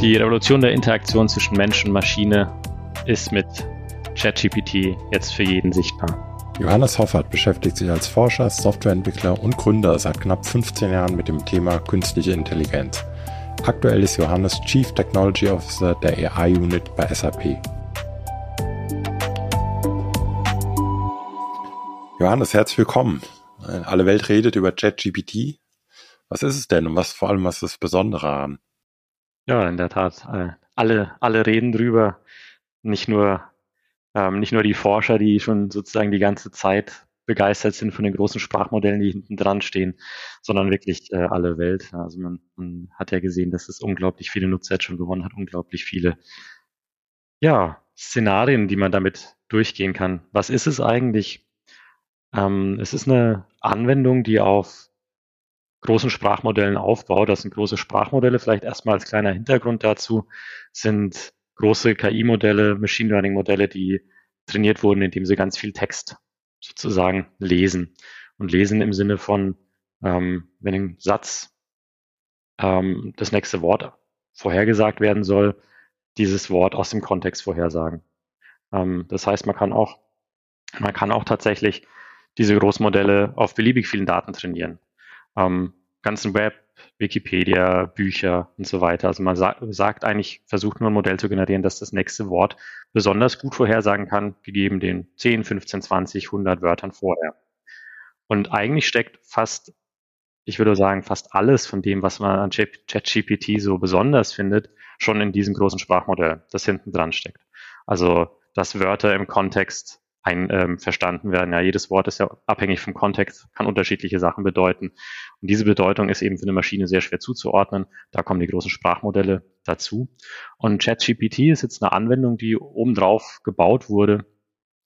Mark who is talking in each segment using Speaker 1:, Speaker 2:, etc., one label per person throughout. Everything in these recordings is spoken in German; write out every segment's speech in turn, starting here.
Speaker 1: Die Revolution der Interaktion zwischen Mensch und Maschine ist mit ChatGPT jetzt für jeden sichtbar.
Speaker 2: Johannes Hoffert beschäftigt sich als Forscher, Softwareentwickler und Gründer seit knapp 15 Jahren mit dem Thema künstliche Intelligenz. Aktuell ist Johannes Chief Technology Officer der AI Unit bei SAP. Johannes, herzlich willkommen. Alle Welt redet über ChatGPT. Was ist es denn und was vor allem was ist das Besondere an?
Speaker 1: Ja, in der Tat. Äh, alle, alle reden drüber. Nicht nur, ähm, nicht nur die Forscher, die schon sozusagen die ganze Zeit begeistert sind von den großen Sprachmodellen, die hinten dran stehen, sondern wirklich äh, alle Welt. Also man, man hat ja gesehen, dass es unglaublich viele Nutzer jetzt schon gewonnen hat, unglaublich viele ja, Szenarien, die man damit durchgehen kann. Was ist es eigentlich? Ähm, es ist eine Anwendung, die auf großen Sprachmodellen aufbaut. Das sind große Sprachmodelle. Vielleicht erstmal als kleiner Hintergrund dazu sind große KI-Modelle, Machine Learning-Modelle, die trainiert wurden, indem sie ganz viel Text sozusagen lesen. Und lesen im Sinne von, ähm, wenn ein Satz ähm, das nächste Wort vorhergesagt werden soll, dieses Wort aus dem Kontext vorhersagen. Ähm, das heißt, man kann auch, man kann auch tatsächlich diese Großmodelle auf beliebig vielen Daten trainieren ähm, ganzen Web, Wikipedia, Bücher und so weiter. Also man sa sagt eigentlich, versucht nur ein Modell zu generieren, das das nächste Wort besonders gut vorhersagen kann, gegeben den 10, 15, 20, 100 Wörtern vorher. Und eigentlich steckt fast, ich würde sagen, fast alles von dem, was man an ChatGPT so besonders findet, schon in diesem großen Sprachmodell, das hinten dran steckt. Also, dass Wörter im Kontext ein, ähm, verstanden werden. Ja, jedes Wort ist ja abhängig vom Kontext, kann unterschiedliche Sachen bedeuten. Und diese Bedeutung ist eben für eine Maschine sehr schwer zuzuordnen. Da kommen die großen Sprachmodelle dazu. Und ChatGPT ist jetzt eine Anwendung, die obendrauf gebaut wurde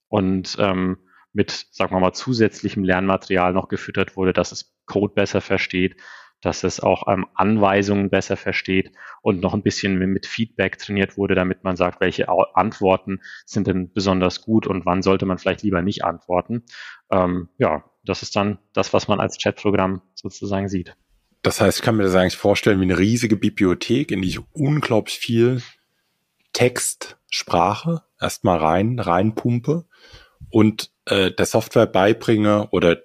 Speaker 1: und ähm, mit, sagen wir mal, zusätzlichem Lernmaterial noch gefüttert wurde, dass es Code besser versteht, dass es auch ähm, Anweisungen besser versteht und noch ein bisschen mit Feedback trainiert wurde, damit man sagt, welche Antworten sind denn besonders gut und wann sollte man vielleicht lieber nicht antworten. Ähm, ja, das ist dann das, was man als Chatprogramm sozusagen sieht.
Speaker 2: Das heißt, ich kann mir das eigentlich vorstellen wie eine riesige Bibliothek, in die ich unglaublich viel Text, Sprache erstmal rein, reinpumpe und äh, der Software beibringe oder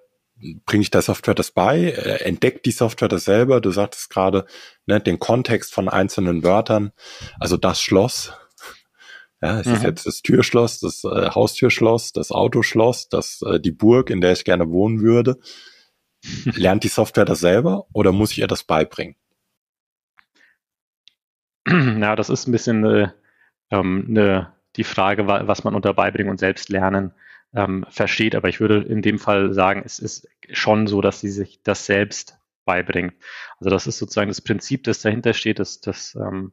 Speaker 2: bringe ich der Software das bei, äh, entdeckt die Software das selber, du sagtest gerade, ne, den Kontext von einzelnen Wörtern, also das Schloss, ja, es mhm. ist jetzt das Türschloss, das äh, Haustürschloss, das Autoschloss, das äh, die Burg, in der ich gerne wohnen würde. Lernt die Software das selber oder muss ich ihr das beibringen?
Speaker 1: Ja, das ist ein bisschen äh, ähm, ne, die Frage, was man unter Beibringen und Selbstlernen ähm, versteht. Aber ich würde in dem Fall sagen, es ist schon so, dass sie sich das selbst beibringt. Also das ist sozusagen das Prinzip, das dahinter steht, das, das ähm,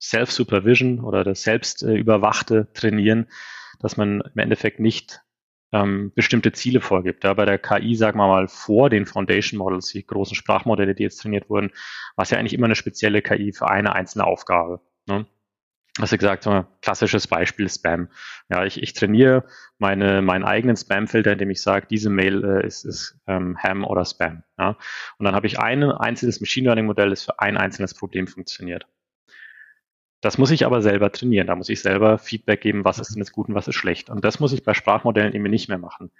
Speaker 1: Self-Supervision oder das selbst äh, überwachte Trainieren, dass man im Endeffekt nicht ähm, bestimmte Ziele vorgibt. Ja, bei der KI, sagen wir mal, vor den Foundation Models, die großen Sprachmodelle, die jetzt trainiert wurden, war es ja eigentlich immer eine spezielle KI für eine einzelne Aufgabe. Ne? Du gesagt, so ein klassisches Beispiel Spam. Ja, ich, ich trainiere meine, meinen eigenen Spam-Filter, indem ich sage, diese Mail äh, ist, ist ähm, Ham oder Spam. Ja? Und dann habe ich ein einzelnes Machine Learning-Modell, das für ein einzelnes Problem funktioniert. Das muss ich aber selber trainieren. Da muss ich selber Feedback geben, was ist denn jetzt gut und was ist schlecht. Und das muss ich bei Sprachmodellen eben nicht mehr machen.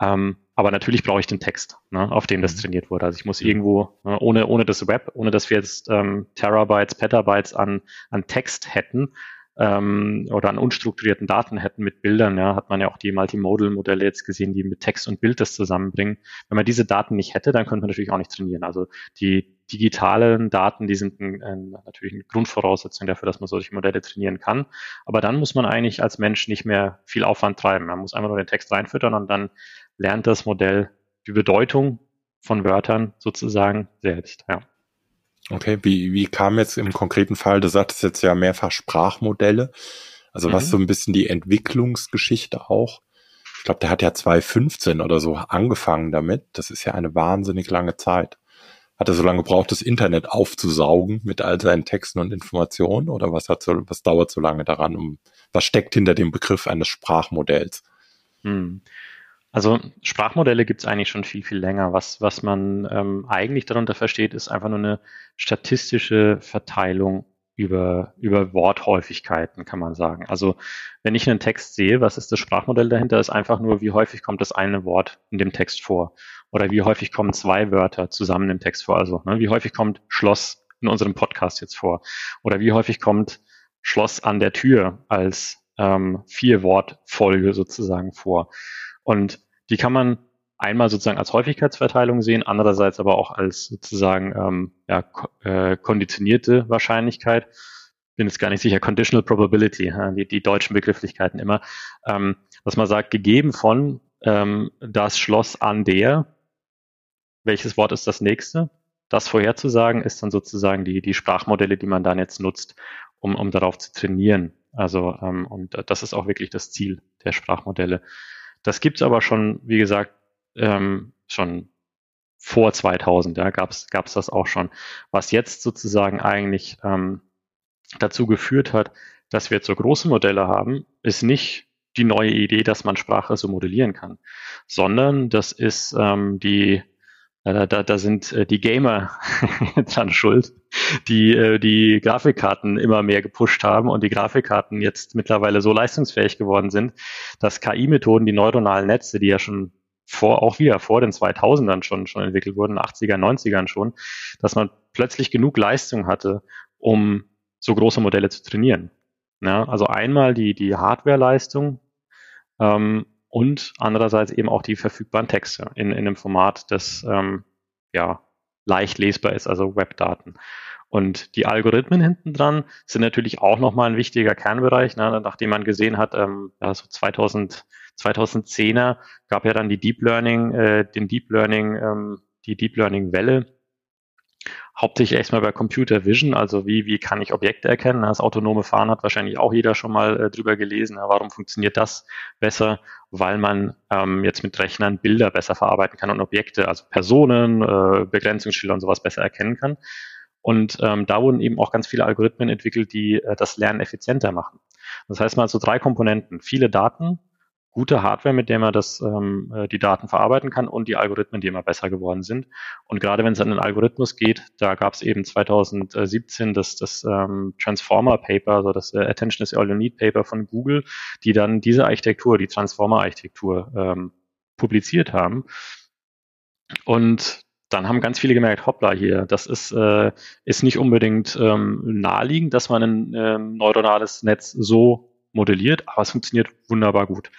Speaker 1: Ähm, aber natürlich brauche ich den Text, ne, auf dem das mhm. trainiert wurde. Also ich muss irgendwo, ne, ohne, ohne das Web, ohne dass wir jetzt ähm, Terabytes, Petabytes an, an Text hätten ähm, oder an unstrukturierten Daten hätten mit Bildern, ja, hat man ja auch die Multimodal-Modelle jetzt gesehen, die mit Text und Bild das zusammenbringen. Wenn man diese Daten nicht hätte, dann könnte man natürlich auch nicht trainieren. Also die digitalen Daten, die sind ein, ein, natürlich eine Grundvoraussetzung dafür, dass man solche Modelle trainieren kann. Aber dann muss man eigentlich als Mensch nicht mehr viel Aufwand treiben. Man muss einfach nur den Text reinfüttern und dann lernt das Modell die Bedeutung von Wörtern sozusagen selbst. Ja.
Speaker 2: Okay, wie, wie kam jetzt im konkreten Fall, du sagtest jetzt ja mehrfach Sprachmodelle, also mhm. was so ein bisschen die Entwicklungsgeschichte auch. Ich glaube, der hat ja 2015 oder so angefangen damit. Das ist ja eine wahnsinnig lange Zeit. Hat er so lange gebraucht, das Internet aufzusaugen mit all seinen Texten und Informationen? Oder was hat so, was dauert so lange daran? Um, was steckt hinter dem Begriff eines Sprachmodells?
Speaker 1: Hm. Also Sprachmodelle gibt es eigentlich schon viel, viel länger. Was, was man ähm, eigentlich darunter versteht, ist einfach nur eine statistische Verteilung über, über Worthäufigkeiten, kann man sagen. Also wenn ich einen Text sehe, was ist das Sprachmodell dahinter, ist einfach nur, wie häufig kommt das eine Wort in dem Text vor. Oder wie häufig kommen zwei Wörter zusammen im Text vor. Also ne, wie häufig kommt Schloss in unserem Podcast jetzt vor. Oder wie häufig kommt Schloss an der Tür als ähm, vier Wortfolge sozusagen vor. Und die kann man einmal sozusagen als Häufigkeitsverteilung sehen, andererseits aber auch als sozusagen ähm, ja, äh, konditionierte Wahrscheinlichkeit. Bin jetzt gar nicht sicher, Conditional Probability, ja, die, die deutschen Begrifflichkeiten immer, ähm, dass man sagt, gegeben von ähm, das Schloss an der, welches Wort ist das nächste? Das vorherzusagen ist dann sozusagen die, die Sprachmodelle, die man dann jetzt nutzt, um, um darauf zu trainieren. Also ähm, und das ist auch wirklich das Ziel der Sprachmodelle. Das gibt's aber schon, wie gesagt, ähm, schon vor 2000, ja, gab's gab's das auch schon. Was jetzt sozusagen eigentlich ähm, dazu geführt hat, dass wir jetzt so große Modelle haben, ist nicht die neue Idee, dass man Sprache so modellieren kann, sondern das ist ähm, die da, da, da sind äh, die Gamer dran schuld, die äh, die Grafikkarten immer mehr gepusht haben und die Grafikkarten jetzt mittlerweile so leistungsfähig geworden sind, dass KI-Methoden, die neuronalen Netze, die ja schon vor, auch wieder vor den 2000ern schon, schon entwickelt wurden, 80er, 90ern schon, dass man plötzlich genug Leistung hatte, um so große Modelle zu trainieren. Ja, also einmal die, die Hardware-Leistung, ähm, und andererseits eben auch die verfügbaren Texte in, in einem Format, das ähm, ja leicht lesbar ist, also Webdaten. Und die Algorithmen hinten dran sind natürlich auch nochmal ein wichtiger Kernbereich, ne, nachdem man gesehen hat, ähm, ja, so 2000, 2010er gab ja dann die Deep Learning, äh, den Deep Learning, ähm, die Deep Learning Welle, hauptsächlich erstmal bei Computer Vision, also wie, wie kann ich Objekte erkennen. Das autonome Fahren hat wahrscheinlich auch jeder schon mal äh, drüber gelesen. Warum funktioniert das besser? Weil man ähm, jetzt mit Rechnern Bilder besser verarbeiten kann und Objekte, also Personen, äh, Begrenzungsschilder und sowas besser erkennen kann. Und ähm, da wurden eben auch ganz viele Algorithmen entwickelt, die äh, das Lernen effizienter machen. Das heißt mal so drei Komponenten. Viele Daten, gute Hardware, mit der man das, ähm, äh, die Daten verarbeiten kann und die Algorithmen, die immer besser geworden sind. Und gerade wenn es an den Algorithmus geht, da gab es eben 2017 das, das ähm, Transformer-Paper, also das äh, Attention is All You Need Paper von Google, die dann diese Architektur, die Transformer-Architektur ähm, publiziert haben. Und dann haben ganz viele gemerkt, hoppla hier, das ist, äh, ist nicht unbedingt ähm, naheliegend, dass man ein ähm, neuronales Netz so modelliert, aber es funktioniert wunderbar gut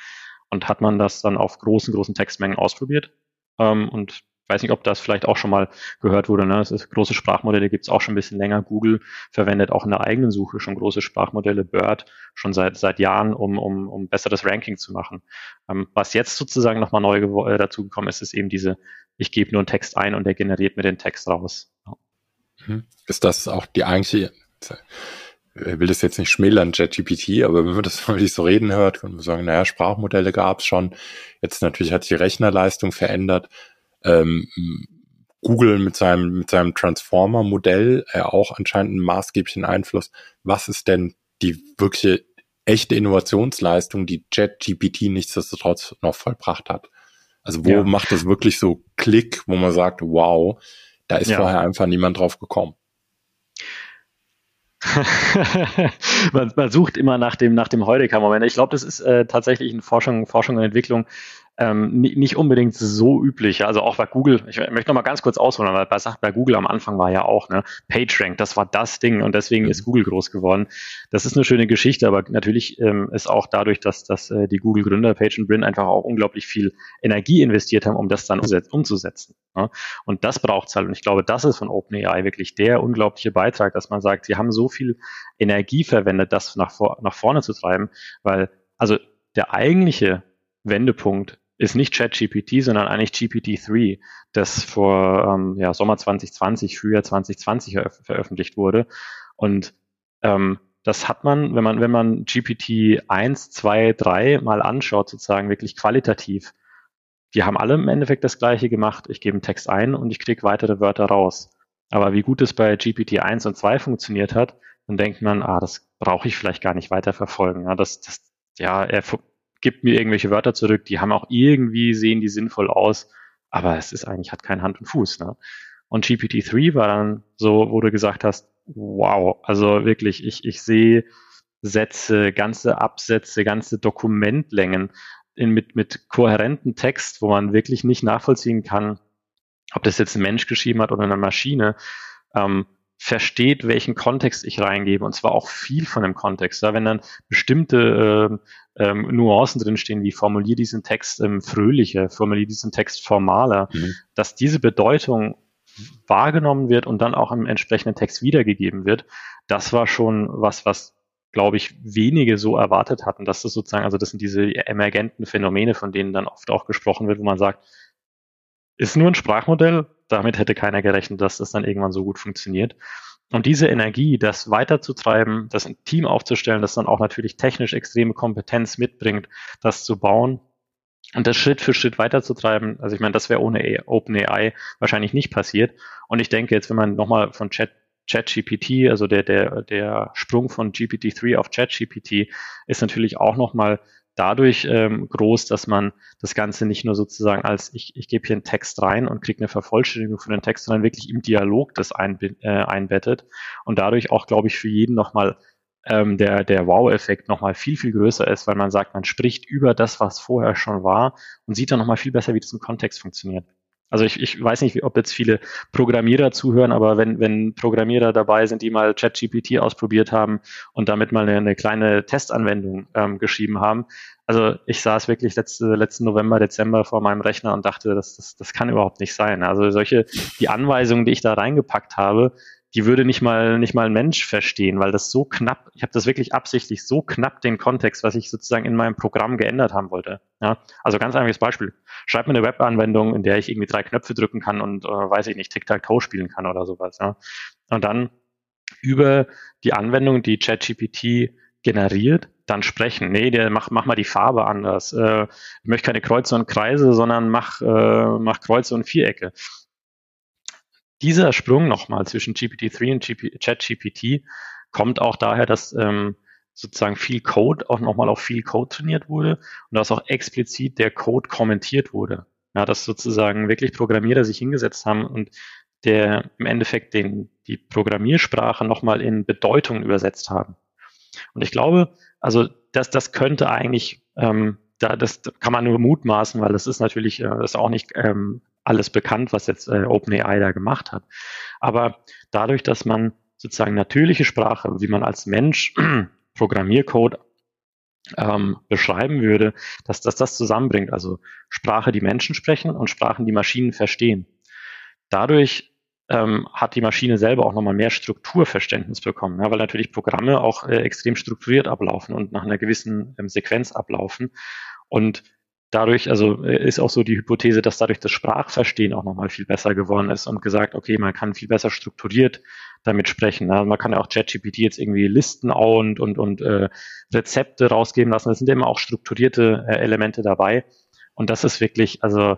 Speaker 1: und hat man das dann auf großen, großen Textmengen ausprobiert. Ähm, und weiß nicht, ob das vielleicht auch schon mal gehört wurde. Ne? Es ist, große Sprachmodelle gibt es auch schon ein bisschen länger. Google verwendet auch in der eigenen Suche schon große Sprachmodelle, Bird, schon seit, seit Jahren, um, um, um besseres Ranking zu machen. Ähm, was jetzt sozusagen nochmal neu äh, dazu gekommen ist, ist eben diese, ich gebe nur einen Text ein und der generiert mir den Text raus.
Speaker 2: Mhm. Ist das auch die eigentliche will das jetzt nicht schmälern, ChatGPT, aber wenn man das wirklich so reden hört, können wir sagen, naja, Sprachmodelle gab es schon. Jetzt natürlich hat sich die Rechnerleistung verändert. Ähm, Google mit seinem, mit seinem Transformer-Modell äh, auch anscheinend einen maßgeblichen Einfluss. Was ist denn die wirkliche echte Innovationsleistung, die ChatGPT nichtsdestotrotz noch vollbracht hat? Also wo ja. macht es wirklich so Klick, wo man sagt, wow, da ist ja. vorher einfach niemand drauf gekommen?
Speaker 1: man, man, sucht immer nach dem, nach dem Heureka-Moment. Ich glaube, das ist äh, tatsächlich in Forschung, Forschung und Entwicklung ähm, nicht unbedingt so üblich. Also auch bei Google, ich möchte noch mal ganz kurz ausholen, weil bei, bei Google am Anfang war ja auch, ne, PageRank, das war das Ding und deswegen ist Google groß geworden. Das ist eine schöne Geschichte, aber natürlich ähm, ist auch dadurch, dass, dass äh, die Google-Gründer Page und Brin einfach auch unglaublich viel Energie investiert haben, um das dann umzusetzen. Ne? Und das braucht es halt. Und ich glaube, das ist von OpenAI wirklich der unglaubliche Beitrag, dass man sagt, sie haben so viel Energie verwendet, das nach, vor, nach vorne zu treiben, weil also der eigentliche Wendepunkt ist nicht ChatGPT, sondern eigentlich GPT-3, das vor ähm, ja, Sommer 2020, Frühjahr 2020 veröffentlicht wurde. Und ähm, das hat man, wenn man, wenn man GPT 1, 2, 3 mal anschaut, sozusagen wirklich qualitativ, die haben alle im Endeffekt das gleiche gemacht. Ich gebe einen Text ein und ich kriege weitere Wörter raus. Aber wie gut es bei GPT 1 und 2 funktioniert hat, dann denkt man, ah, das brauche ich vielleicht gar nicht weiter verfolgen. Ja, das, das, ja, er gibt mir irgendwelche Wörter zurück, die haben auch irgendwie, sehen die sinnvoll aus, aber es ist eigentlich, hat kein Hand und Fuß. Ne? Und GPT-3 war dann so, wo du gesagt hast, wow, also wirklich, ich, ich sehe Sätze, ganze Absätze, ganze Dokumentlängen in, mit, mit kohärenten Text, wo man wirklich nicht nachvollziehen kann, ob das jetzt ein Mensch geschrieben hat oder eine Maschine, ähm, versteht, welchen Kontext ich reingebe, und zwar auch viel von dem Kontext. Ja, wenn dann bestimmte äh, ähm, Nuancen drinstehen, wie formulier diesen Text ähm, fröhlicher, formulier diesen Text formaler, mhm. dass diese Bedeutung wahrgenommen wird und dann auch im entsprechenden Text wiedergegeben wird, das war schon was, was glaube ich, wenige so erwartet hatten, dass das sozusagen, also das sind diese emergenten Phänomene, von denen dann oft auch gesprochen wird, wo man sagt, ist nur ein Sprachmodell, damit hätte keiner gerechnet, dass das dann irgendwann so gut funktioniert. Und diese Energie, das weiterzutreiben, das ein Team aufzustellen, das dann auch natürlich technisch extreme Kompetenz mitbringt, das zu bauen und das Schritt für Schritt weiterzutreiben, also ich meine, das wäre ohne OpenAI wahrscheinlich nicht passiert. Und ich denke jetzt, wenn man nochmal von Chat ChatGPT, also der, der, der Sprung von GPT-3 auf ChatGPT ist natürlich auch nochmal dadurch ähm, groß, dass man das Ganze nicht nur sozusagen als ich, ich gebe hier einen Text rein und kriege eine Vervollständigung von dem Text, sondern wirklich im Dialog das ein, äh, einbettet und dadurch auch, glaube ich, für jeden nochmal ähm, der, der Wow-Effekt nochmal viel, viel größer ist, weil man sagt, man spricht über das, was vorher schon war und sieht dann nochmal viel besser, wie das im Kontext funktioniert. Also ich, ich weiß nicht, ob jetzt viele Programmierer zuhören, aber wenn, wenn Programmierer dabei sind, die mal ChatGPT ausprobiert haben und damit mal eine, eine kleine Testanwendung ähm, geschrieben haben. Also ich saß wirklich letzte, letzten November, Dezember vor meinem Rechner und dachte, das, das, das kann überhaupt nicht sein. Also solche, die Anweisungen, die ich da reingepackt habe, die würde nicht mal nicht mal ein Mensch verstehen, weil das so knapp, ich habe das wirklich absichtlich so knapp den Kontext, was ich sozusagen in meinem Programm geändert haben wollte. Ja, also ganz einfaches Beispiel. Schreib mir eine Webanwendung, in der ich irgendwie drei Knöpfe drücken kann und äh, weiß ich nicht, Tic-Tac-Toe spielen kann oder sowas. Ja. Und dann über die Anwendung, die ChatGPT generiert, dann sprechen. Nee, der mach, mach mal die Farbe anders. Äh, ich möchte keine Kreuze und Kreise, sondern mach, äh, mach Kreuze und Vierecke dieser Sprung nochmal zwischen GPT-3 und ChatGPT kommt auch daher, dass ähm, sozusagen viel Code auch nochmal auf viel Code trainiert wurde und dass auch explizit der Code kommentiert wurde. Ja, dass sozusagen wirklich Programmierer sich hingesetzt haben und der im Endeffekt den, die Programmiersprache nochmal in Bedeutung übersetzt haben. Und ich glaube, also das, das könnte eigentlich, ähm, da, das kann man nur mutmaßen, weil das ist natürlich, äh, das ist auch nicht ähm, alles bekannt, was jetzt äh, OpenAI da gemacht hat. Aber dadurch, dass man sozusagen natürliche Sprache, wie man als Mensch Programmiercode ähm, beschreiben würde, dass, dass das zusammenbringt, also Sprache, die Menschen sprechen und Sprachen, die Maschinen verstehen. Dadurch ähm, hat die Maschine selber auch nochmal mehr Strukturverständnis bekommen, ja, weil natürlich Programme auch äh, extrem strukturiert ablaufen und nach einer gewissen ähm, Sequenz ablaufen. Und dadurch, also äh, ist auch so die Hypothese, dass dadurch das Sprachverstehen auch nochmal viel besser geworden ist und gesagt, okay, man kann viel besser strukturiert damit sprechen. Also man kann ja auch ChatGPT jetzt irgendwie Listen und, und, und äh, Rezepte rausgeben lassen. Es sind immer auch strukturierte äh, Elemente dabei. Und das ist wirklich, also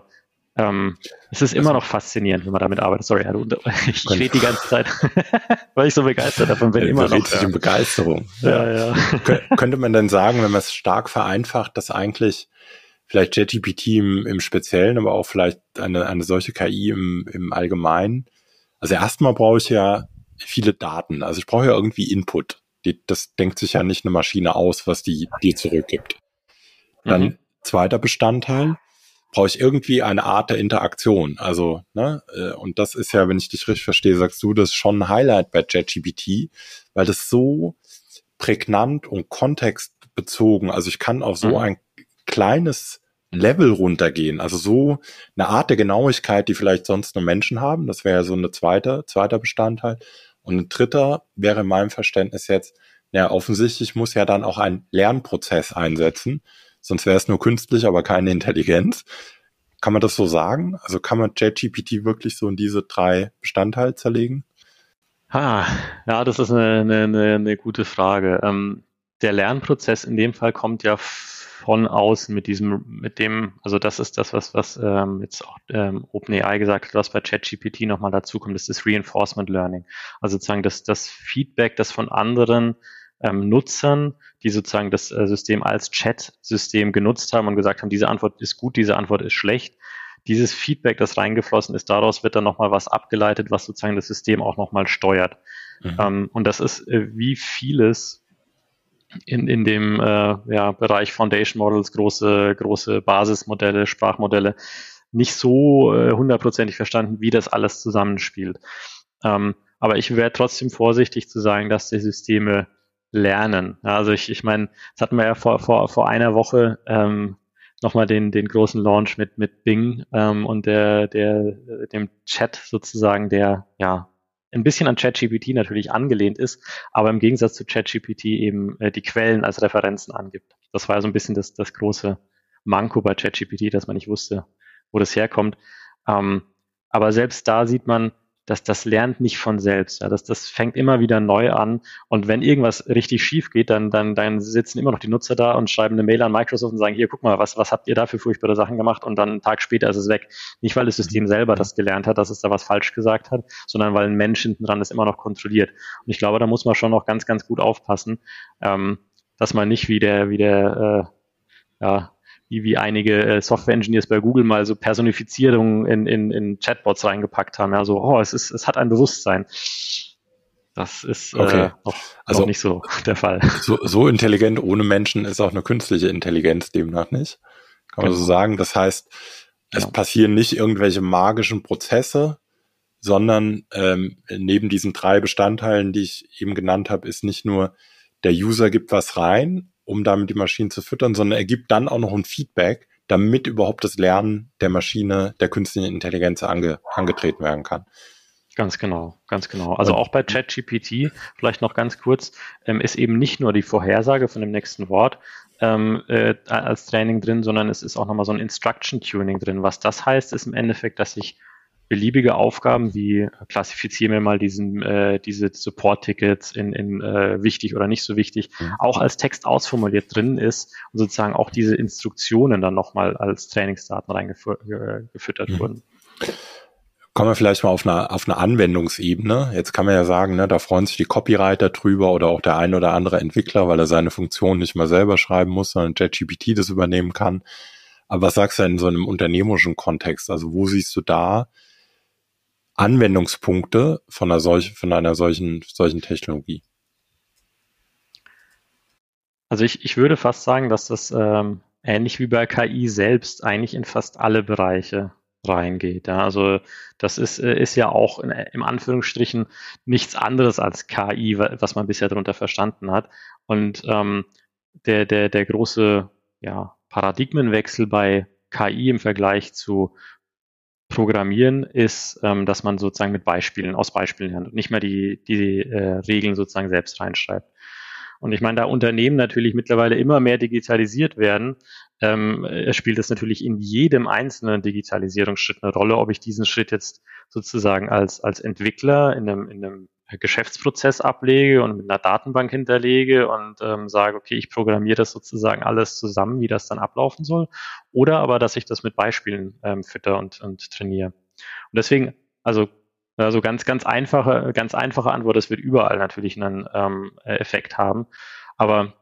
Speaker 1: ähm, es ist immer also, noch faszinierend, wenn man damit arbeitet. Sorry, ich rede die ganze Zeit, weil ich so begeistert davon bin.
Speaker 2: Immer noch. In Begeisterung. Ja, ja. ja. Könnte man denn sagen, wenn man es stark vereinfacht, dass eigentlich vielleicht JetGPT im, im Speziellen, aber auch vielleicht eine, eine solche KI im, im Allgemeinen. Also erstmal brauche ich ja viele Daten. Also ich brauche ja irgendwie Input. Die, das denkt sich ja nicht eine Maschine aus, was die dir zurückgibt. Dann mhm. zweiter Bestandteil, brauche ich irgendwie eine Art der Interaktion. Also, ne, äh, und das ist ja, wenn ich dich richtig verstehe, sagst du, das ist schon ein Highlight bei JetGPT, weil das so prägnant und kontextbezogen, also ich kann auf so mhm. ein kleines Level runtergehen. Also so eine Art der Genauigkeit, die vielleicht sonst nur Menschen haben. Das wäre ja so eine zweite, zweiter Bestandteil. Und ein dritter wäre in meinem Verständnis jetzt, ja, offensichtlich muss ja dann auch ein Lernprozess einsetzen. Sonst wäre es nur künstlich, aber keine Intelligenz. Kann man das so sagen? Also kann man JetGPT wirklich so in diese drei Bestandteile zerlegen?
Speaker 1: Ah, ja, das ist eine, eine, eine gute Frage. Ähm, der Lernprozess in dem Fall kommt ja von außen mit diesem, mit dem, also das ist das, was, was ähm, jetzt auch ähm, OpenAI gesagt hat, was bei ChatGPT nochmal dazu kommt, das ist Reinforcement Learning. Also sozusagen das, das Feedback, das von anderen ähm, Nutzern, die sozusagen das äh, System als Chat-System genutzt haben und gesagt haben, diese Antwort ist gut, diese Antwort ist schlecht. Dieses Feedback, das reingeflossen ist, daraus wird dann nochmal was abgeleitet, was sozusagen das System auch nochmal steuert. Mhm. Ähm, und das ist äh, wie vieles in, in dem äh, ja, Bereich Foundation Models, große, große Basismodelle, Sprachmodelle, nicht so äh, hundertprozentig verstanden, wie das alles zusammenspielt. Ähm, aber ich wäre trotzdem vorsichtig zu sagen, dass die Systeme lernen. Also ich, ich meine, das hatten wir ja vor, vor, vor einer Woche ähm, nochmal den, den großen Launch mit, mit Bing ähm, und der, der, dem Chat sozusagen, der ja ein bisschen an ChatGPT natürlich angelehnt ist, aber im Gegensatz zu ChatGPT eben äh, die Quellen als Referenzen angibt. Das war so ein bisschen das, das große Manko bei ChatGPT, dass man nicht wusste, wo das herkommt. Ähm, aber selbst da sieht man, dass das lernt nicht von selbst. Ja, das, das fängt immer wieder neu an. Und wenn irgendwas richtig schief geht, dann, dann, dann sitzen immer noch die Nutzer da und schreiben eine Mail an Microsoft und sagen, hier, guck mal, was, was habt ihr da für furchtbare Sachen gemacht? Und dann einen Tag später ist es weg. Nicht, weil das System selber das gelernt hat, dass es da was falsch gesagt hat, sondern weil ein Mensch hinten dran das immer noch kontrolliert. Und ich glaube, da muss man schon noch ganz, ganz gut aufpassen, ähm, dass man nicht wie der, wie der, äh, ja, wie, wie einige äh, Software-Engineers bei Google mal so Personifizierungen in, in, in Chatbots reingepackt haben. Ja, so, oh, es ist, es hat ein Bewusstsein. Das ist äh, okay. äh, noch, also, noch nicht so der Fall.
Speaker 2: So, so intelligent ohne Menschen ist auch eine künstliche Intelligenz demnach nicht. Kann man genau. so sagen. Das heißt, es ja. passieren nicht irgendwelche magischen Prozesse, sondern ähm, neben diesen drei Bestandteilen, die ich eben genannt habe, ist nicht nur der User gibt was rein um damit die Maschinen zu füttern, sondern er gibt dann auch noch ein Feedback, damit überhaupt das Lernen der Maschine, der künstlichen Intelligenz ange, angetreten werden kann.
Speaker 1: Ganz genau, ganz genau. Also auch bei ChatGPT, vielleicht noch ganz kurz, ähm, ist eben nicht nur die Vorhersage von dem nächsten Wort ähm, äh, als Training drin, sondern es ist auch nochmal so ein Instruction Tuning drin. Was das heißt, ist im Endeffekt, dass ich beliebige Aufgaben wie klassifiziere mir mal diesen, äh, diese Support-Tickets in, in äh, wichtig oder nicht so wichtig, mhm. auch als Text ausformuliert drin ist und sozusagen auch diese Instruktionen dann nochmal als Trainingsdaten reingefüttert mhm. wurden.
Speaker 2: Kommen wir vielleicht mal auf eine, auf eine Anwendungsebene. Jetzt kann man ja sagen, ne, da freuen sich die Copywriter drüber oder auch der ein oder andere Entwickler, weil er seine Funktion nicht mal selber schreiben muss, sondern ChatGPT das übernehmen kann. Aber was sagst du in so einem unternehmerischen Kontext? Also wo siehst du da Anwendungspunkte von einer, solch, von einer solchen, solchen Technologie?
Speaker 1: Also ich, ich würde fast sagen, dass das ähm, ähnlich wie bei KI selbst eigentlich in fast alle Bereiche reingeht. Ja. Also das ist, äh, ist ja auch in, im Anführungsstrichen nichts anderes als KI, was man bisher darunter verstanden hat. Und ähm, der, der, der große ja, Paradigmenwechsel bei KI im Vergleich zu Programmieren ist, ähm, dass man sozusagen mit Beispielen, aus Beispielen lernt und nicht mehr die, die äh, Regeln sozusagen selbst reinschreibt. Und ich meine, da Unternehmen natürlich mittlerweile immer mehr digitalisiert werden, ähm, spielt es natürlich in jedem einzelnen Digitalisierungsschritt eine Rolle, ob ich diesen Schritt jetzt sozusagen als, als Entwickler in einem, in einem Geschäftsprozess ablege und mit einer Datenbank hinterlege und ähm, sage, okay, ich programmiere das sozusagen alles zusammen, wie das dann ablaufen soll. Oder aber, dass ich das mit Beispielen ähm, fütter und, und trainiere. Und deswegen, also also ganz, ganz einfache, ganz einfache Antwort, es wird überall natürlich einen ähm, Effekt haben. Aber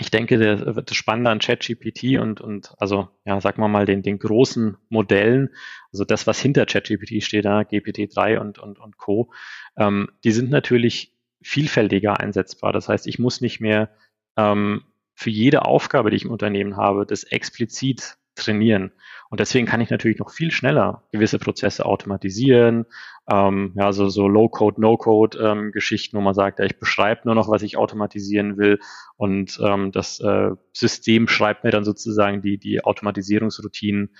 Speaker 1: ich denke, der, das Spannende an ChatGPT und, und also, ja, sagen wir mal, den, den großen Modellen, also das, was hinter ChatGPT steht, da, GPT-3 und, und, und Co., ähm, die sind natürlich vielfältiger einsetzbar. Das heißt, ich muss nicht mehr ähm, für jede Aufgabe, die ich im Unternehmen habe, das explizit trainieren. Und deswegen kann ich natürlich noch viel schneller gewisse Prozesse automatisieren. Ähm, ja, so, so Low-Code, No-Code-Geschichten, ähm, wo man sagt, ja, ich beschreibe nur noch, was ich automatisieren will. Und ähm, das äh, System schreibt mir dann sozusagen die, die Automatisierungsroutinen.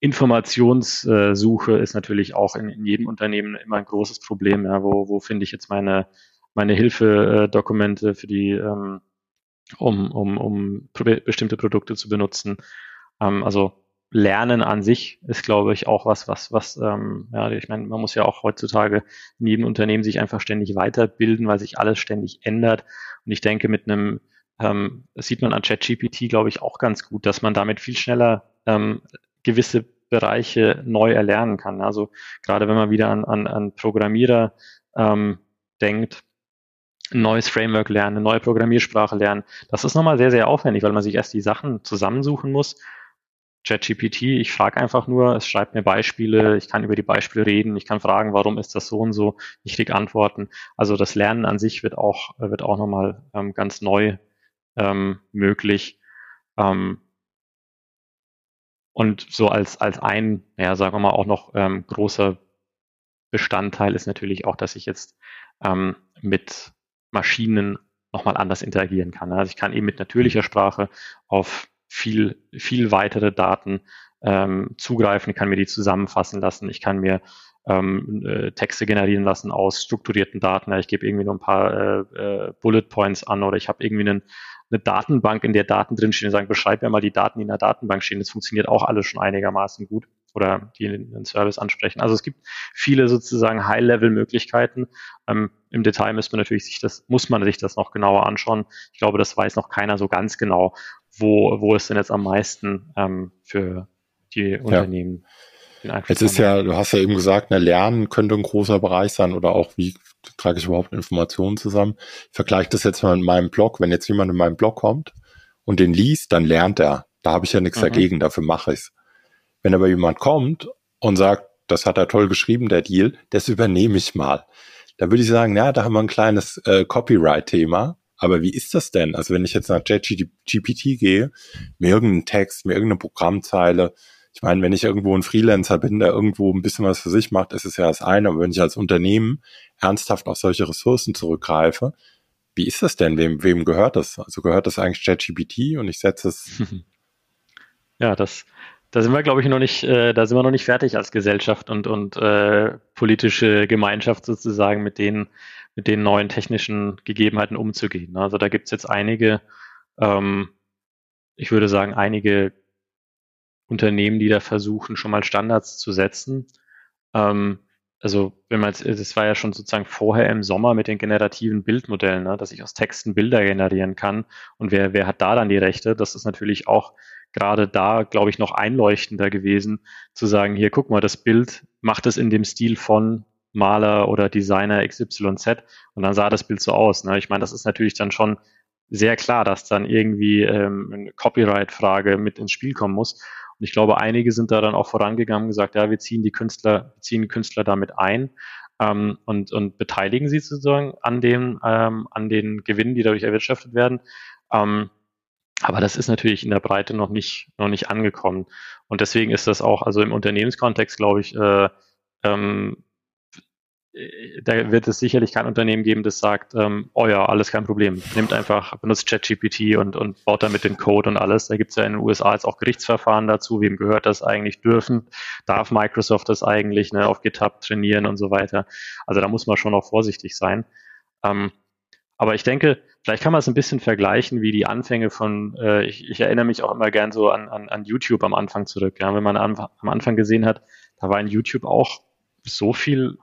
Speaker 1: Informationssuche ist natürlich auch in, in jedem Unternehmen immer ein großes Problem. Ja, wo, wo finde ich jetzt meine, meine Hilfedokumente für die, ähm, um, um, um bestimmte Produkte zu benutzen. Ähm, also Lernen an sich ist, glaube ich, auch was, was, was, ähm, ja, ich meine, man muss ja auch heutzutage in jedem Unternehmen sich einfach ständig weiterbilden, weil sich alles ständig ändert. Und ich denke, mit einem, ähm, das sieht man an ChatGPT, glaube ich, auch ganz gut, dass man damit viel schneller ähm, gewisse Bereiche neu erlernen kann. Also gerade wenn man wieder an, an, an Programmierer ähm, denkt, ein neues Framework lernen, eine neue Programmiersprache lernen, das ist nochmal sehr, sehr aufwendig, weil man sich erst die Sachen zusammensuchen muss ChatGPT, ich frage einfach nur, es schreibt mir Beispiele, ich kann über die Beispiele reden, ich kann fragen, warum ist das so und so, ich kriege Antworten. Also das Lernen an sich wird auch, wird auch nochmal ähm, ganz neu ähm, möglich. Ähm, und so als, als ein, ja, sagen wir mal, auch noch ähm, großer Bestandteil ist natürlich auch, dass ich jetzt ähm, mit Maschinen nochmal anders interagieren kann. Also ich kann eben mit natürlicher Sprache auf viel, viel weitere Daten ähm, zugreifen, kann mir die zusammenfassen lassen, ich kann mir ähm, äh, Texte generieren lassen aus strukturierten Daten. Ja, ich gebe irgendwie nur ein paar äh, äh, Bullet Points an oder ich habe irgendwie einen, eine Datenbank, in der Daten drinstehen und sagen, beschreib mir mal die Daten, die in der Datenbank stehen. Das funktioniert auch alles schon einigermaßen gut oder die den Service ansprechen. Also es gibt viele sozusagen High-Level-Möglichkeiten. Ähm, Im Detail muss man natürlich sich das, muss man sich das noch genauer anschauen. Ich glaube, das weiß noch keiner so ganz genau, wo, wo es denn jetzt am meisten ähm, für die Unternehmen
Speaker 2: ja. Jetzt ist ja, du hast ja eben gesagt, ne, Lernen könnte ein großer Bereich sein oder auch wie trage ich überhaupt Informationen zusammen. Ich vergleiche das jetzt mal mit meinem Blog. Wenn jetzt jemand in meinen Blog kommt und den liest, dann lernt er. Da habe ich ja nichts mhm. dagegen, dafür mache ich's. Wenn aber jemand kommt und sagt, das hat er toll geschrieben, der Deal, das übernehme ich mal. Da würde ich sagen, ja, da haben wir ein kleines äh, Copyright-Thema. Aber wie ist das denn? Also wenn ich jetzt nach ChatGPT gehe, mir irgendeinen Text, mir irgendeine Programmzeile, ich meine, wenn ich irgendwo ein Freelancer bin, der irgendwo ein bisschen was für sich macht, ist es ja das eine. Aber wenn ich als Unternehmen ernsthaft auf solche Ressourcen zurückgreife, wie ist das denn? Wem, wem gehört das? Also gehört das eigentlich ChatGPT und ich setze es.
Speaker 1: Ja, das, da sind wir, glaube ich, noch nicht, äh, da sind wir noch nicht fertig als Gesellschaft und, und äh, politische Gemeinschaft sozusagen mit den, mit den neuen technischen Gegebenheiten umzugehen. Also da gibt es jetzt einige, ähm, ich würde sagen, einige Unternehmen, die da versuchen, schon mal Standards zu setzen. Ähm, also wenn man jetzt, das war ja schon sozusagen vorher im Sommer mit den generativen Bildmodellen, ne, dass ich aus Texten Bilder generieren kann. Und wer, wer hat da dann die Rechte? Das ist natürlich auch gerade da, glaube ich, noch einleuchtender gewesen, zu sagen, hier, guck mal, das Bild macht es in dem Stil von Maler oder Designer XYZ und dann sah das Bild so aus. Ne? Ich meine, das ist natürlich dann schon sehr klar, dass dann irgendwie ähm, eine Copyright-Frage mit ins Spiel kommen muss. Und ich glaube, einige sind da dann auch vorangegangen und gesagt, ja, wir ziehen die Künstler, ziehen Künstler damit ein ähm, und, und beteiligen sie sozusagen an den, ähm, an den Gewinnen, die dadurch erwirtschaftet werden. Ähm, aber das ist natürlich in der Breite noch nicht, noch nicht angekommen. Und deswegen ist das auch, also im Unternehmenskontext, glaube ich, äh, ähm, da wird es sicherlich kein Unternehmen geben, das sagt, ähm, oh ja, alles kein Problem. Nimmt einfach, benutzt ChatGPT und, und baut damit den Code und alles. Da gibt es ja in den USA jetzt auch Gerichtsverfahren dazu. Wem gehört das eigentlich? Dürfen, darf Microsoft das eigentlich ne, auf GitHub trainieren und so weiter? Also da muss man schon auch vorsichtig sein. Ähm, aber ich denke, vielleicht kann man es ein bisschen vergleichen, wie die Anfänge von, äh, ich, ich, erinnere mich auch immer gern so an, an, an YouTube am Anfang zurück. Ja? Wenn man am, am Anfang gesehen hat, da war in YouTube auch so viel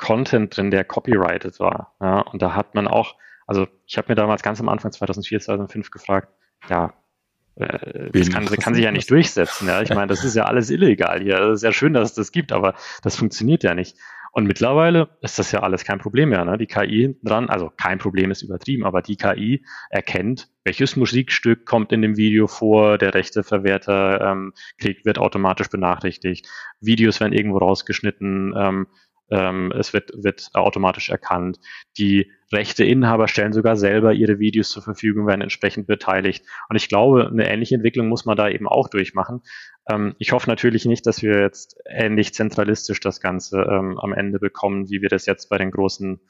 Speaker 1: Content drin, der copyrighted war. Ja, und da hat man auch, also ich habe mir damals ganz am Anfang 2004, 2005 gefragt, ja, äh, das kann, kann sich ja nicht durchsetzen. Ja? Ich meine, das ist ja alles illegal hier. Es ist ja schön, dass es das gibt, aber das funktioniert ja nicht. Und mittlerweile ist das ja alles kein Problem mehr. Ne? Die KI hinten dran, also kein Problem ist übertrieben, aber die KI erkennt, welches Musikstück kommt in dem Video vor, der Rechteverwerter ähm, kriegt, wird automatisch benachrichtigt, Videos werden irgendwo rausgeschnitten, ähm, ähm, es wird, wird automatisch erkannt. Die Rechteinhaber stellen sogar selber ihre Videos zur Verfügung, werden entsprechend beteiligt. Und ich glaube, eine ähnliche Entwicklung muss man da eben auch durchmachen. Ähm, ich hoffe natürlich nicht, dass wir jetzt ähnlich zentralistisch das Ganze ähm, am Ende bekommen, wie wir das jetzt bei den großen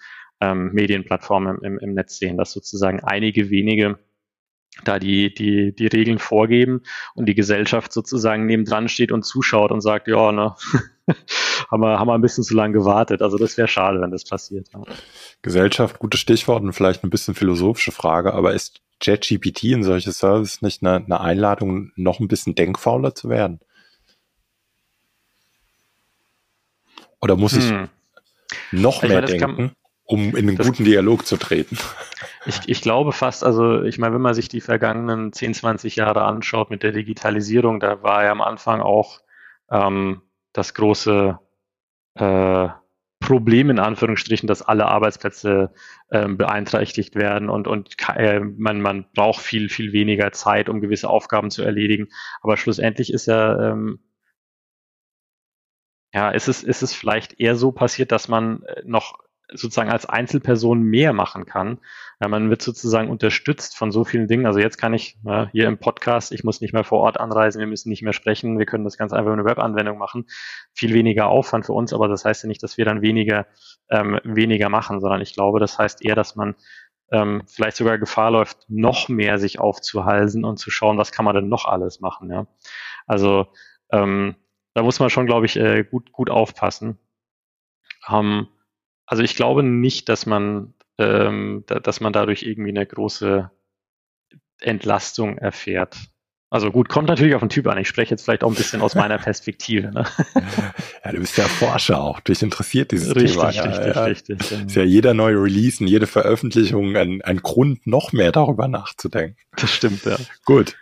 Speaker 1: ähm, Medienplattformen im, im Netz sehen, dass sozusagen einige wenige da die, die, die Regeln vorgeben und die Gesellschaft sozusagen nebendran steht und zuschaut und sagt, ja, ne, haben, wir, haben wir ein bisschen zu lange gewartet. Also das wäre schade, wenn das passiert.
Speaker 2: Gesellschaft, gutes Stichwort und vielleicht ein bisschen philosophische Frage, aber ist ChatGPT in solche Services nicht eine, eine Einladung, noch ein bisschen denkfauler zu werden? Oder muss hm. ich noch mehr ich meine, denken? um in einen guten Dialog zu treten.
Speaker 1: Ich, ich glaube fast, also ich meine, wenn man sich die vergangenen 10, 20 Jahre anschaut mit der Digitalisierung, da war ja am Anfang auch ähm, das große äh, Problem in Anführungsstrichen, dass alle Arbeitsplätze ähm, beeinträchtigt werden und, und äh, man, man braucht viel, viel weniger Zeit, um gewisse Aufgaben zu erledigen. Aber schlussendlich ist ja, ähm, ja, ist es, ist es vielleicht eher so passiert, dass man äh, noch sozusagen als Einzelperson mehr machen kann. Ja, man wird sozusagen unterstützt von so vielen Dingen. Also jetzt kann ich ja, hier im Podcast, ich muss nicht mehr vor Ort anreisen, wir müssen nicht mehr sprechen, wir können das ganz einfach über eine Webanwendung machen. Viel weniger Aufwand für uns, aber das heißt ja nicht, dass wir dann weniger, ähm, weniger machen, sondern ich glaube, das heißt eher, dass man ähm, vielleicht sogar Gefahr läuft, noch mehr sich aufzuhalsen und zu schauen, was kann man denn noch alles machen. Ja? Also ähm, da muss man schon, glaube ich, äh, gut, gut aufpassen. Ähm, also ich glaube nicht, dass man, ähm, da, dass man dadurch irgendwie eine große Entlastung erfährt. Also gut, kommt natürlich auf den Typ an. Ich spreche jetzt vielleicht auch ein bisschen aus meiner Perspektive. Ne?
Speaker 2: Ja, du bist ja Forscher auch. Dich interessiert dieses
Speaker 1: richtig,
Speaker 2: Thema.
Speaker 1: Richtig, ja, ja. richtig.
Speaker 2: Ist ja jeder neue Release und jede Veröffentlichung ein, ein Grund, noch mehr darüber nachzudenken.
Speaker 1: Das stimmt, ja.
Speaker 2: Gut.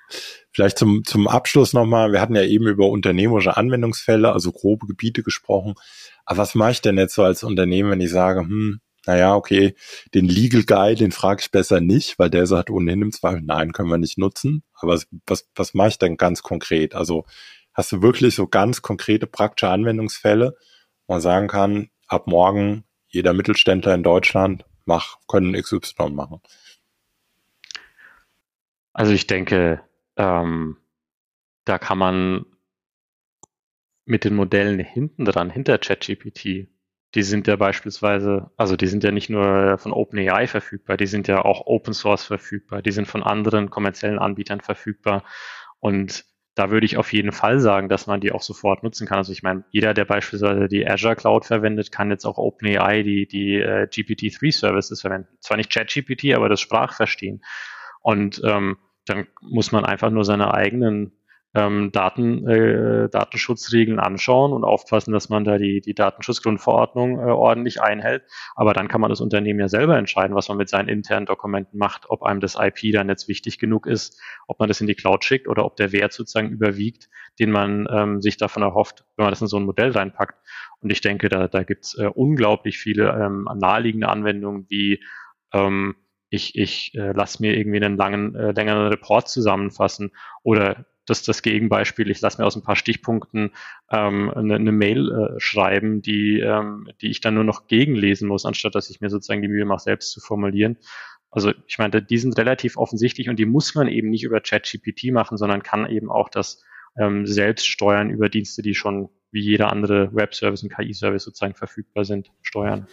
Speaker 2: Vielleicht zum, zum Abschluss nochmal. Wir hatten ja eben über unternehmerische Anwendungsfälle, also grobe Gebiete gesprochen. Aber was mache ich denn jetzt so als Unternehmen, wenn ich sage, hm, naja, okay, den Legal Guy, den frage ich besser nicht, weil der sagt ohnehin im Zweifel, nein, können wir nicht nutzen. Aber was, was, was mache ich denn ganz konkret? Also hast du wirklich so ganz konkrete praktische Anwendungsfälle, wo man sagen kann, ab morgen jeder Mittelständler in Deutschland mach, können XY machen?
Speaker 1: Also ich denke, ähm, da kann man mit den Modellen hinten dran, hinter ChatGPT, die sind ja beispielsweise, also die sind ja nicht nur von OpenAI verfügbar, die sind ja auch Open Source verfügbar, die sind von anderen kommerziellen Anbietern verfügbar. Und da würde ich auf jeden Fall sagen, dass man die auch sofort nutzen kann. Also ich meine, jeder, der beispielsweise die Azure Cloud verwendet, kann jetzt auch OpenAI die, die äh, GPT-3 Services verwenden. Zwar nicht ChatGPT, aber das Sprachverstehen. Und ähm, dann muss man einfach nur seine eigenen ähm, Daten, äh, Datenschutzregeln anschauen und aufpassen, dass man da die, die Datenschutzgrundverordnung äh, ordentlich einhält. Aber dann kann man das Unternehmen ja selber entscheiden, was man mit seinen internen Dokumenten macht, ob einem das IP dann jetzt wichtig genug ist, ob man das in die Cloud schickt oder ob der Wert sozusagen überwiegt, den man ähm, sich davon erhofft, wenn man das in so ein Modell reinpackt. Und ich denke, da, da gibt es äh, unglaublich viele ähm, naheliegende Anwendungen wie ähm, ich, ich äh, lasse mir irgendwie einen langen, äh, längeren Report zusammenfassen oder das das Gegenbeispiel, ich lasse mir aus ein paar Stichpunkten ähm, eine, eine Mail äh, schreiben, die, ähm, die ich dann nur noch gegenlesen muss, anstatt dass ich mir sozusagen die Mühe mache, selbst zu formulieren. Also ich meine, die sind relativ offensichtlich und die muss man eben nicht über ChatGPT machen, sondern kann eben auch das ähm, selbst steuern über Dienste, die schon wie jeder andere Web-Service und KI-Service sozusagen verfügbar sind, steuern.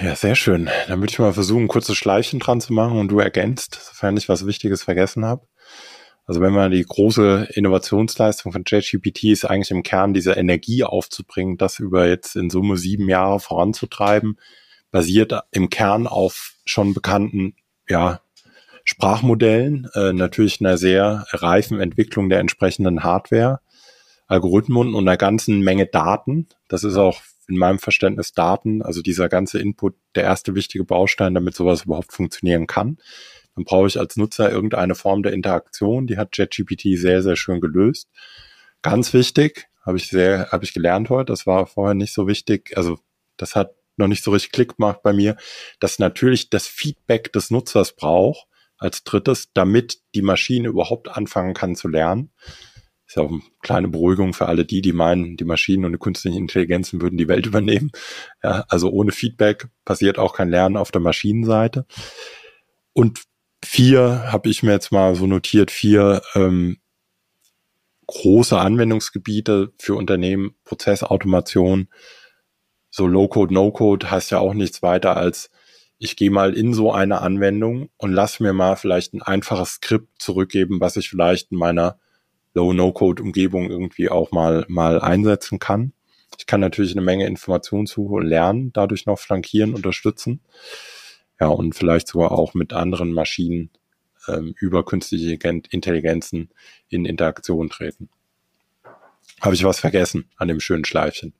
Speaker 2: Ja, sehr schön. Dann würde ich mal versuchen, ein kurzes Schleifchen dran zu machen und du ergänzt, sofern ich was Wichtiges vergessen habe. Also wenn man die große Innovationsleistung von ChatGPT ist eigentlich im Kern diese Energie aufzubringen, das über jetzt in Summe sieben Jahre voranzutreiben, basiert im Kern auf schon bekannten, ja, Sprachmodellen, äh, natürlich einer sehr reifen Entwicklung der entsprechenden Hardware, Algorithmen und einer ganzen Menge Daten. Das ist auch in meinem Verständnis Daten, also dieser ganze Input, der erste wichtige Baustein, damit sowas überhaupt funktionieren kann. Dann brauche ich als Nutzer irgendeine Form der Interaktion. Die hat JetGPT sehr, sehr schön gelöst. Ganz wichtig, habe ich sehr, habe ich gelernt heute. Das war vorher nicht so wichtig. Also das hat noch nicht so richtig Klick gemacht bei mir, dass natürlich das Feedback des Nutzers braucht als drittes, damit die Maschine überhaupt anfangen kann zu lernen. Ist ja auch eine kleine Beruhigung für alle die, die meinen, die Maschinen und die künstlichen Intelligenzen würden die Welt übernehmen. Ja, also ohne Feedback passiert auch kein Lernen auf der Maschinenseite. Und vier habe ich mir jetzt mal so notiert, vier ähm, große Anwendungsgebiete für Unternehmen, Prozessautomation, so Low-Code, No-Code heißt ja auch nichts weiter als ich gehe mal in so eine Anwendung und lass mir mal vielleicht ein einfaches Skript zurückgeben, was ich vielleicht in meiner Low-No-Code-Umgebung irgendwie auch mal, mal einsetzen kann. Ich kann natürlich eine Menge Informationssuche und Lernen dadurch noch flankieren, unterstützen. Ja, und vielleicht sogar auch mit anderen Maschinen ähm, über künstliche Intelligenzen in Interaktion treten. Habe ich was vergessen an dem schönen Schleifchen?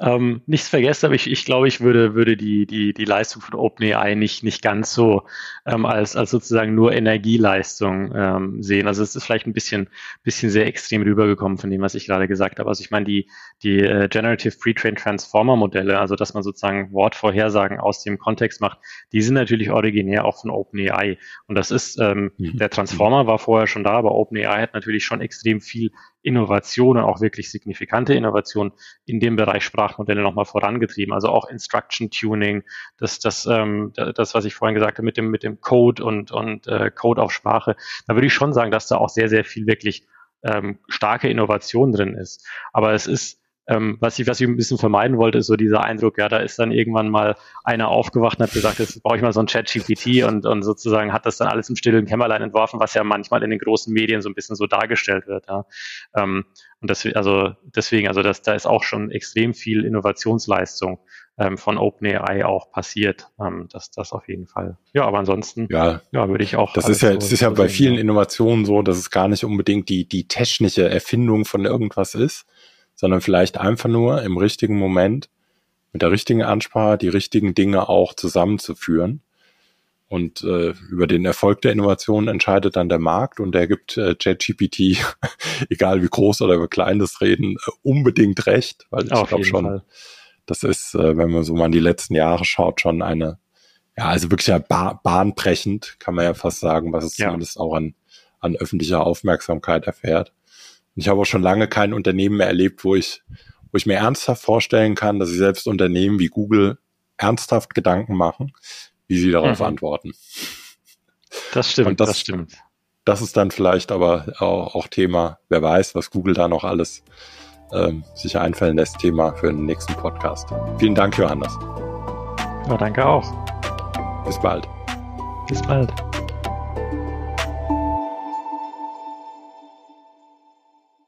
Speaker 1: Ähm, nichts vergessen, aber ich, ich glaube, ich würde, würde die, die, die Leistung von OpenAI nicht, nicht ganz so ähm, als, als sozusagen nur Energieleistung ähm, sehen. Also es ist vielleicht ein bisschen, bisschen sehr extrem rübergekommen von dem, was ich gerade gesagt habe. Also ich meine, die, die äh, Generative Pre-Trained Transformer Modelle, also dass man sozusagen Wortvorhersagen aus dem Kontext macht, die sind natürlich originär auch von OpenAI. Und das ist, ähm, mhm. der Transformer war vorher schon da, aber OpenAI hat natürlich schon extrem viel Innovationen, auch wirklich signifikante Innovationen in dem Bereich Sprachmodelle nochmal vorangetrieben. Also auch Instruction Tuning, das, das, ähm, das, was ich vorhin gesagt habe mit dem, mit dem Code und, und äh, Code auf Sprache. Da würde ich schon sagen, dass da auch sehr, sehr viel wirklich ähm, starke Innovation drin ist. Aber es ist ähm, was, ich, was ich ein bisschen vermeiden wollte, ist so dieser Eindruck, ja, da ist dann irgendwann mal einer aufgewacht und hat gesagt, jetzt brauche ich mal so ein Chat-GPT und, und sozusagen hat das dann alles im stillen Kämmerlein entworfen, was ja manchmal in den großen Medien so ein bisschen so dargestellt wird. Ja. Ähm, und das, also deswegen, also das, da ist auch schon extrem viel Innovationsleistung ähm, von OpenAI auch passiert. Ähm, das, das auf jeden Fall. Ja, aber ansonsten,
Speaker 2: ja,
Speaker 1: ja würde ich auch.
Speaker 2: Das ist ja, das ist ja bei vielen Innovationen so, dass es gar nicht unbedingt die, die technische Erfindung von irgendwas ist, sondern vielleicht einfach nur im richtigen Moment mit der richtigen Ansprache die richtigen Dinge auch zusammenzuführen. Und äh, über den Erfolg der Innovation entscheidet dann der Markt und der gibt äh, ChatGPT, egal wie groß oder wie klein das Reden, äh, unbedingt recht, weil ich glaube schon, Fall. das ist, äh, wenn man so mal in die letzten Jahre schaut, schon eine, ja, also wirklich ja ba bahnbrechend, kann man ja fast sagen, was es ja. zumindest auch an, an öffentlicher Aufmerksamkeit erfährt. Ich habe auch schon lange kein Unternehmen mehr erlebt, wo ich, wo ich mir ernsthaft vorstellen kann, dass sich selbst Unternehmen wie Google ernsthaft Gedanken machen, wie sie darauf mhm. antworten.
Speaker 1: Das stimmt, das, das, stimmt.
Speaker 2: Das ist dann vielleicht aber auch, auch, Thema, wer weiß, was Google da noch alles ähm, sich einfallen lässt, Thema für den nächsten Podcast. Vielen Dank, Johannes.
Speaker 1: Ja, danke auch.
Speaker 2: Bis bald.
Speaker 1: Bis bald.